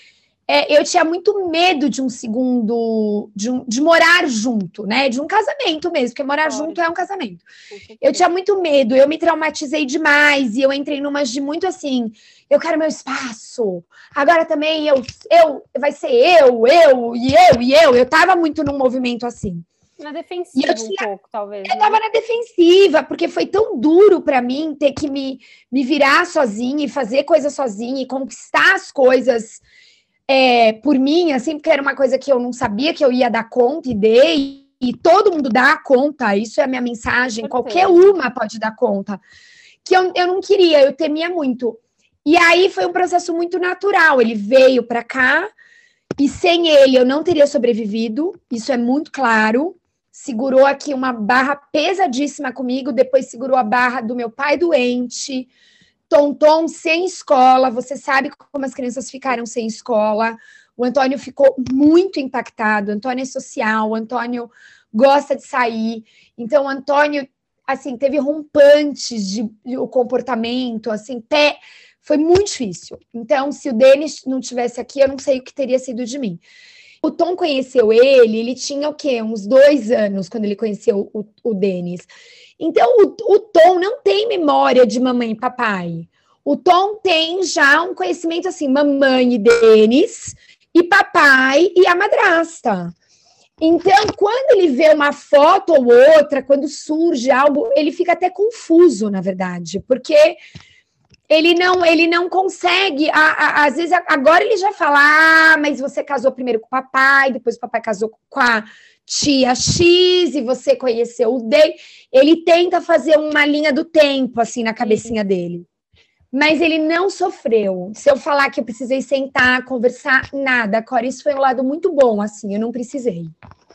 é, eu tinha muito medo de um segundo, de, um, de, morar junto, né? De um casamento mesmo, porque morar junto é um casamento. Eu tinha muito medo, eu me traumatizei demais e eu entrei numas de muito assim, eu quero meu espaço. Agora também eu, eu, vai ser eu, eu e eu e eu. Eu tava muito num movimento assim. Na defensiva tinha, um pouco, talvez. Eu né? tava na defensiva, porque foi tão duro para mim ter que me, me virar sozinha e fazer coisas sozinha e conquistar as coisas é, por mim, assim, porque era uma coisa que eu não sabia que eu ia dar conta e dei, e todo mundo dá conta, isso é a minha mensagem, qualquer uma pode dar conta. Que eu, eu não queria, eu temia muito. E aí foi um processo muito natural. Ele veio para cá e sem ele eu não teria sobrevivido, isso é muito claro. Segurou aqui uma barra pesadíssima comigo, depois segurou a barra do meu pai doente, Tonton sem escola, você sabe como as crianças ficaram sem escola. O Antônio ficou muito impactado. O Antônio é social, o Antônio gosta de sair. Então, o Antônio, assim, teve rompantes de, de o comportamento, assim, pé. Foi muito difícil. Então, se o Denis não tivesse aqui, eu não sei o que teria sido de mim. O Tom conheceu ele, ele tinha o quê? Uns dois anos quando ele conheceu o, o Denis. Então, o, o Tom não tem memória de mamãe e papai. O Tom tem já um conhecimento assim, mamãe e Denis, e papai e a madrasta. Então, quando ele vê uma foto ou outra, quando surge algo, ele fica até confuso, na verdade, porque ele não ele não consegue. A, a, às vezes, agora ele já fala: ah, mas você casou primeiro com o papai, depois o papai casou com a tia X e você conheceu o Day. Ele tenta fazer uma linha do tempo, assim, na cabecinha dele. Mas ele não sofreu. Se eu falar que eu precisei sentar, conversar, nada. Cora, isso foi um lado muito bom, assim, eu não precisei.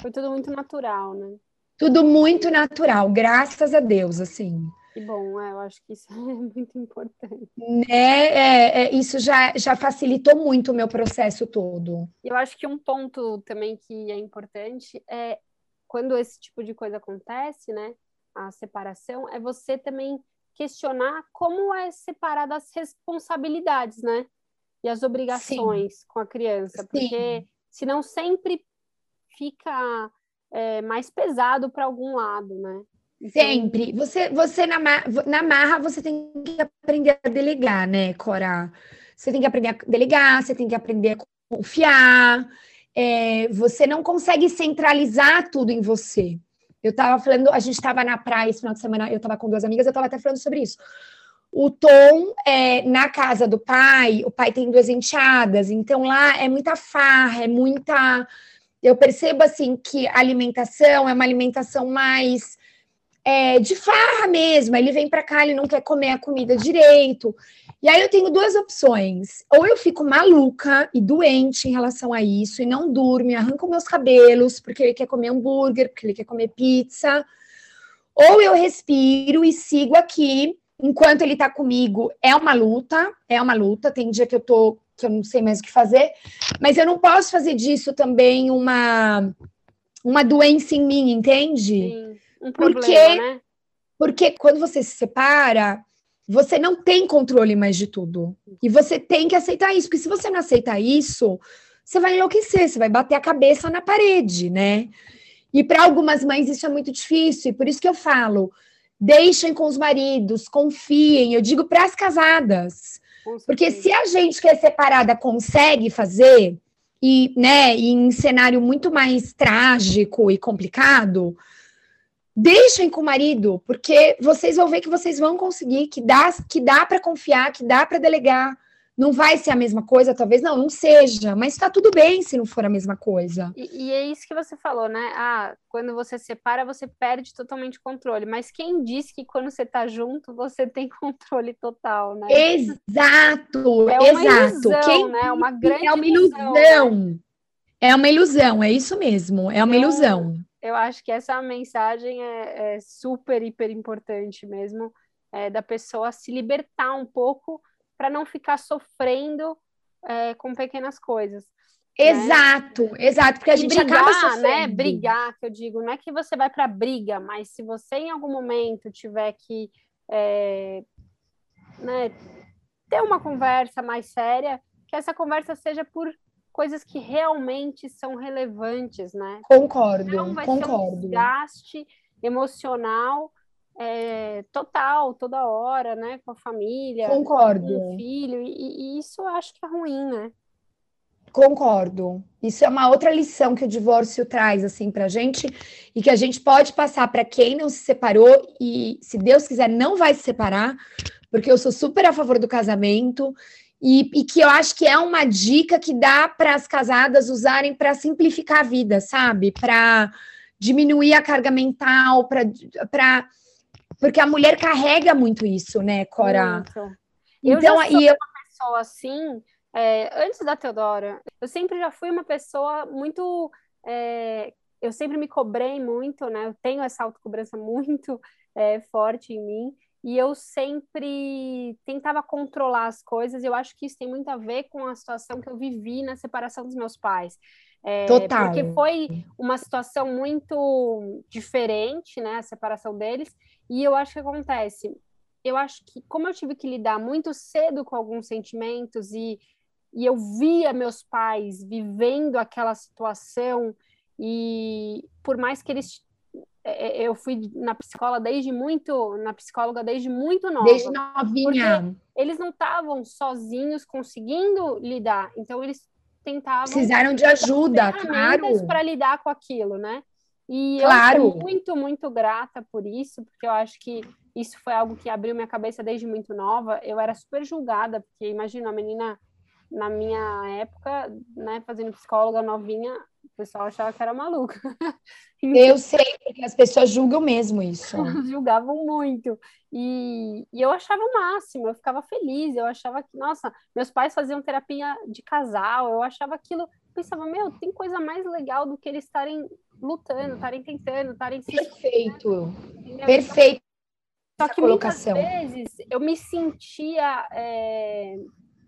Foi tudo muito natural, né? Tudo muito natural, graças a Deus, assim. Que bom, é, eu acho que isso é muito importante. Né? É, é, isso já, já facilitou muito o meu processo todo. Eu acho que um ponto também que é importante é quando esse tipo de coisa acontece, né? A separação, é você também questionar como é separar as responsabilidades, né? E as obrigações Sim. com a criança, Sim. porque senão sempre fica é, mais pesado para algum lado, né? Então... Sempre. Você, você na, na marra, você tem que aprender a delegar, né, Cora? Você tem que aprender a delegar, você tem que aprender a confiar. É, você não consegue centralizar tudo em você. Eu estava falando, a gente estava na praia esse final de semana, eu estava com duas amigas, eu estava até falando sobre isso. O Tom, é, na casa do pai, o pai tem duas enteadas, então lá é muita farra, é muita. Eu percebo assim que a alimentação é uma alimentação mais é, de farra mesmo. Ele vem para cá, ele não quer comer a comida direito. E aí eu tenho duas opções. Ou eu fico maluca e doente em relação a isso, e não durmo, e arranco meus cabelos, porque ele quer comer hambúrguer, porque ele quer comer pizza. Ou eu respiro e sigo aqui enquanto ele tá comigo. É uma luta, é uma luta. Tem dia que eu tô que eu não sei mais o que fazer, mas eu não posso fazer disso também uma uma doença em mim, entende? Sim um problema, porque, né? Porque quando você se separa, você não tem controle mais de tudo. E você tem que aceitar isso, porque se você não aceitar isso, você vai enlouquecer, você vai bater a cabeça na parede, né? E para algumas mães isso é muito difícil, e por isso que eu falo: deixem com os maridos, confiem. Eu digo para as casadas. Porque se a gente que é separada consegue fazer, e, né, em cenário muito mais trágico e complicado, deixem com o marido, porque vocês vão ver que vocês vão conseguir, que dá, que dá para confiar, que dá para delegar. Não vai ser a mesma coisa, talvez não, não seja, mas está tudo bem se não for a mesma coisa. E, e, é isso que você falou, né? Ah, quando você separa, você perde totalmente o controle. Mas quem diz que quando você está junto, você tem controle total, né? Exato, é uma exato. Ilusão, quem né? É uma grande é uma ilusão. ilusão né? É uma ilusão, é isso mesmo, é uma ilusão. Eu acho que essa mensagem é, é super, hiper importante mesmo, é, da pessoa se libertar um pouco para não ficar sofrendo é, com pequenas coisas. Né? Exato, né? exato, porque a gente brigar, acaba sofrendo. né? Brigar, que eu digo, não é que você vai para briga, mas se você em algum momento tiver que é, né, ter uma conversa mais séria, que essa conversa seja por coisas que realmente são relevantes, né? Concordo, não vai concordo. Ser um desgaste emocional é, total, toda hora, né? Com a família, Concordo. com o filho, e, e isso eu acho que é ruim, né? Concordo. Isso é uma outra lição que o divórcio traz assim para gente e que a gente pode passar para quem não se separou e, se Deus quiser, não vai se separar, porque eu sou super a favor do casamento e, e que eu acho que é uma dica que dá para as casadas usarem para simplificar a vida, sabe? Para diminuir a carga mental, para porque a mulher carrega muito isso, né, Cora? Muito. Eu então, já sou eu... uma pessoa assim, é, antes da Teodora, eu sempre já fui uma pessoa muito. É, eu sempre me cobrei muito, né? Eu tenho essa autocobrança muito é, forte em mim. E eu sempre tentava controlar as coisas. Eu acho que isso tem muito a ver com a situação que eu vivi na separação dos meus pais. É, Total. Porque foi uma situação muito diferente, né? A separação deles. E eu acho que acontece. Eu acho que, como eu tive que lidar muito cedo com alguns sentimentos e, e eu via meus pais vivendo aquela situação, e por mais que eles eu fui na psicóloga desde muito, na psicóloga desde muito nova. Desde novinha. Eles não estavam sozinhos conseguindo lidar, então eles tentavam. Precisaram de ajuda, claro. Para lidar com aquilo, né? E claro. eu sou muito, muito grata por isso, porque eu acho que isso foi algo que abriu minha cabeça desde muito nova. Eu era super julgada, porque imagina, a menina na minha época, né, fazendo psicóloga novinha, o pessoal achava que era maluca. Eu sei, porque as pessoas julgam mesmo isso. Julgavam muito. E, e, eu achava o máximo, eu ficava feliz, eu achava que, nossa, meus pais faziam terapia de casal, eu achava aquilo, pensava, meu, tem coisa mais legal do que eles estarem lutando, estarem tentando, estarem se. Perfeito. Perfeito. Só que colocação. muitas vezes eu me sentia. É...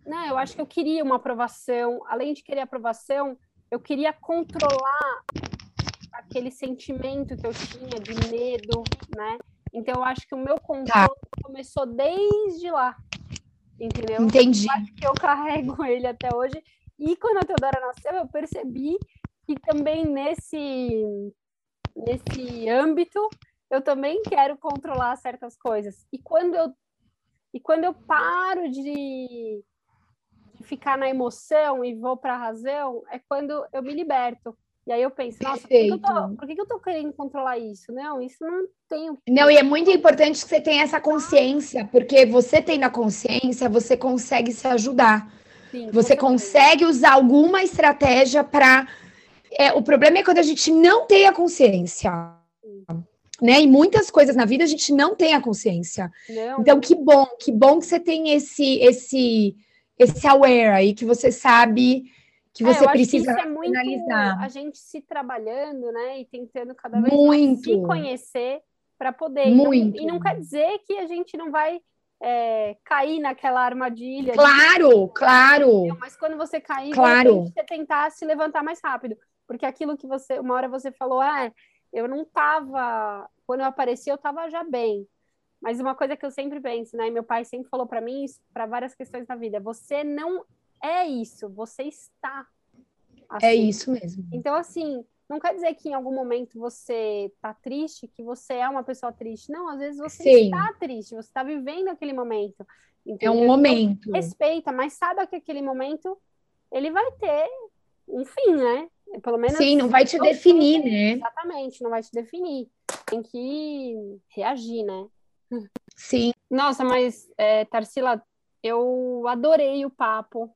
Né, eu acho que eu queria uma aprovação, além de querer aprovação, eu queria controlar aquele sentimento que eu tinha de medo, né? Então eu acho que o meu controle tá. começou desde lá. Entendeu? Entendi. Eu acho que eu carrego ele até hoje. E quando a Teodora nasceu, eu percebi que também nesse nesse âmbito eu também quero controlar certas coisas. E quando eu e quando eu paro de ficar na emoção e vou para a razão, é quando eu me liberto. E aí eu penso, nossa, por que, eu tô, por que eu tô querendo controlar isso? Não, isso não tem. Não, e é muito importante que você tenha essa consciência, porque você tendo a consciência, você consegue se ajudar. Sim, você consegue usar alguma estratégia para. É, o problema é quando a gente não tem a consciência. Sim. Né? E muitas coisas na vida a gente não tem a consciência. Não. Então, que bom, que bom que você tem esse, esse esse aware aí que você sabe que é, você é, precisa que é muito analisar. A gente se trabalhando, né, e tentando cada vez muito. mais se conhecer para poder. Muito. E não, e não quer dizer que a gente não vai é, cair naquela armadilha. Claro, de... claro. Mas quando você cair, claro. você tentar se levantar mais rápido. Porque aquilo que você, uma hora você falou, ah, eu não tava, quando eu apareci, eu tava já bem. Mas uma coisa que eu sempre penso, né? Meu pai sempre falou para mim isso para várias questões da vida. Você não é isso, você está. É assim. É isso mesmo. Então, assim, não quer dizer que em algum momento você tá triste, que você é uma pessoa triste. Não, às vezes você Sim. está triste, você está vivendo aquele momento. Entendeu? É um momento. Então, respeita, mas saiba que aquele momento ele vai ter um fim, né? Pelo menos. Sim, não vai te definir, fim, né? Exatamente, não vai te definir. tem que reagir, né? Sim. Nossa, mas é, Tarsila, eu adorei o papo.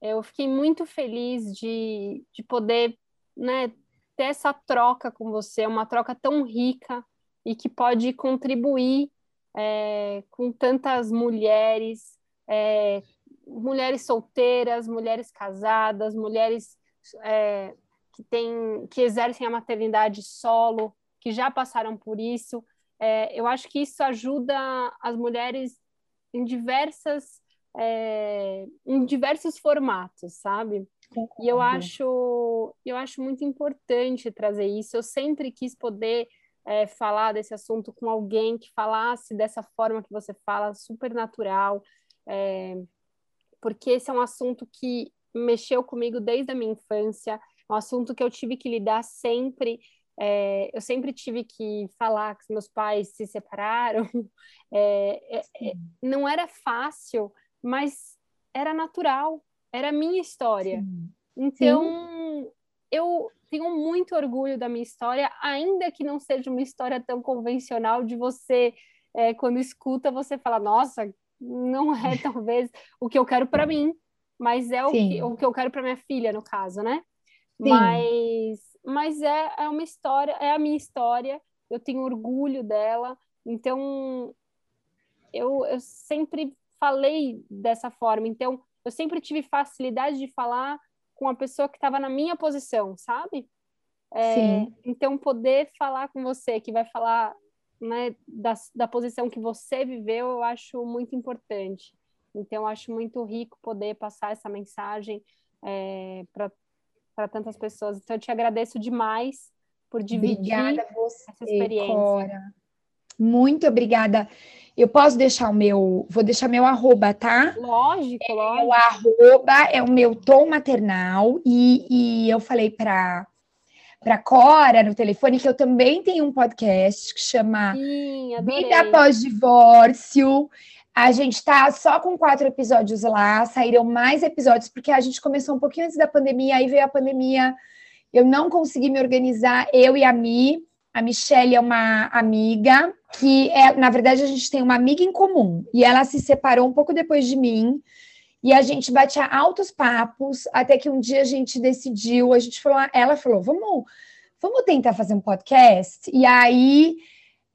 Eu fiquei muito feliz de, de poder né, ter essa troca com você, uma troca tão rica e que pode contribuir é, com tantas mulheres, é, mulheres solteiras, mulheres casadas, mulheres é, que, tem, que exercem a maternidade solo, que já passaram por isso. É, eu acho que isso ajuda as mulheres em diversas é, em diversos formatos, sabe? E eu acho eu acho muito importante trazer isso. Eu sempre quis poder é, falar desse assunto com alguém que falasse dessa forma que você fala, super natural, é, porque esse é um assunto que mexeu comigo desde a minha infância, um assunto que eu tive que lidar sempre. É, eu sempre tive que falar que meus pais se separaram. É, é, é, não era fácil, mas era natural, era a minha história. Sim. Então, Sim. eu tenho muito orgulho da minha história, ainda que não seja uma história tão convencional de você, é, quando escuta, você fala, nossa, não é talvez o que eu quero para mim, mas é o que, o que, eu quero para minha filha, no caso, né? Sim. Mas, mas é, é uma história, é a minha história, eu tenho orgulho dela, então eu, eu sempre falei dessa forma, então eu sempre tive facilidade de falar com a pessoa que estava na minha posição, sabe? É, então, poder falar com você, que vai falar né, da, da posição que você viveu, eu acho muito importante. Então, eu acho muito rico poder passar essa mensagem é, para tantas pessoas. Então, eu te agradeço demais por dividir obrigada você, essa experiência. Cora. Muito obrigada. Eu posso deixar o meu, vou deixar meu arroba, tá? Lógico, é, lógico. O arroba é o meu tom maternal e, e eu falei para para Cora no telefone que eu também tenho um podcast que chama Sim, Vida após divórcio. A gente está só com quatro episódios lá, saíram mais episódios, porque a gente começou um pouquinho antes da pandemia, aí veio a pandemia, eu não consegui me organizar, eu e a Mi. A Michelle é uma amiga que, é, na verdade, a gente tem uma amiga em comum, e ela se separou um pouco depois de mim, e a gente batia altos papos, até que um dia a gente decidiu, a gente falou, ela falou, vamos, vamos tentar fazer um podcast, e aí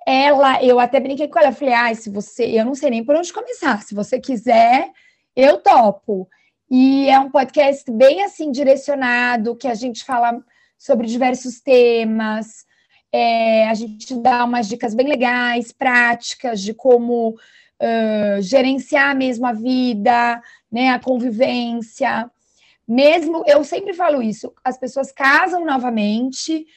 ela, eu até brinquei com ela, falei, ah, se você, eu não sei nem por onde começar, se você quiser, eu topo. E é um podcast bem assim direcionado, que a gente fala sobre diversos temas, é, a gente dá umas dicas bem legais, práticas de como uh, gerenciar mesmo a vida, né, a convivência. Mesmo, eu sempre falo isso, as pessoas casam novamente,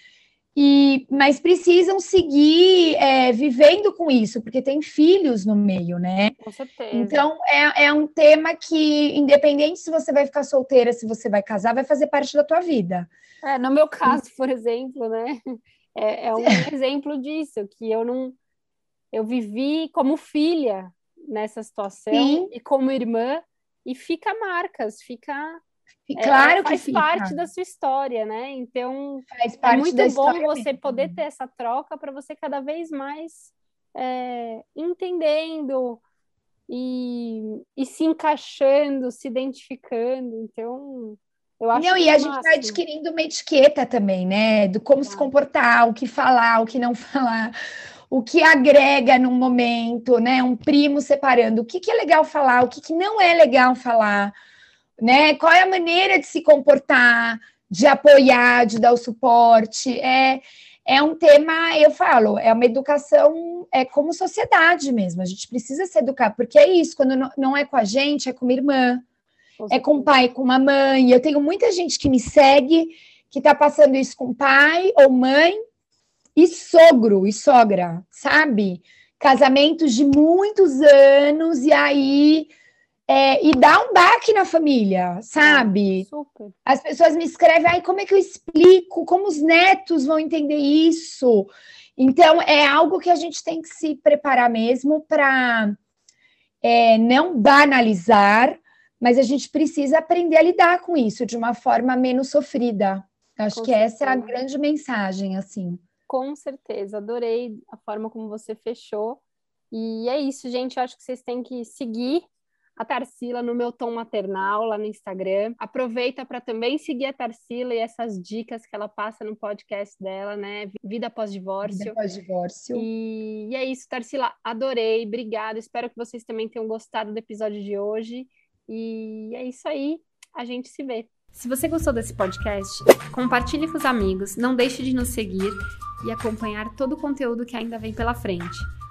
e, mas precisam seguir é, vivendo com isso, porque tem filhos no meio, né? Com certeza. Então, é, é um tema que, independente se você vai ficar solteira, se você vai casar, vai fazer parte da tua vida. É, no meu caso, por exemplo, né? É, é um exemplo disso, que eu não... Eu vivi como filha nessa situação Sim. e como irmã, e fica marcas, fica claro é, faz que parte da sua história, né? Então é muito bom você mesmo. poder ter essa troca para você cada vez mais é, entendendo e, e, se encaixando, se identificando. Então eu acho não, e a gente vai adquirindo uma etiqueta também, né? Do como se comportar, o que falar, o que não falar o que agrega num momento, né? Um primo separando, o que, que é legal falar, o que, que não é legal falar, né? Qual é a maneira de se comportar, de apoiar, de dar o suporte. É, é um tema, eu falo, é uma educação, é como sociedade mesmo. A gente precisa se educar, porque é isso, quando não é com a gente, é com uma irmã, é com o pai, com uma mãe. Eu tenho muita gente que me segue que está passando isso com pai ou mãe e sogro e sogra, sabe? Casamentos de muitos anos e aí é, e dá um baque na família, sabe? Super. As pessoas me escrevem, ai, como é que eu explico? Como os netos vão entender isso? Então, é algo que a gente tem que se preparar mesmo para é, não banalizar, mas a gente precisa aprender a lidar com isso de uma forma menos sofrida. Acho com que certeza. essa é a grande mensagem, assim. Com certeza, adorei a forma como você fechou. E é isso, gente. Eu acho que vocês têm que seguir a Tarsila no meu tom maternal lá no Instagram. Aproveita para também seguir a Tarsila e essas dicas que ela passa no podcast dela, né? Vida pós-divórcio. Vida pós-divórcio. E... e é isso, Tarsila. Adorei, obrigada. Espero que vocês também tenham gostado do episódio de hoje. E é isso aí. A gente se vê. Se você gostou desse podcast, compartilhe com os amigos, não deixe de nos seguir e acompanhar todo o conteúdo que ainda vem pela frente.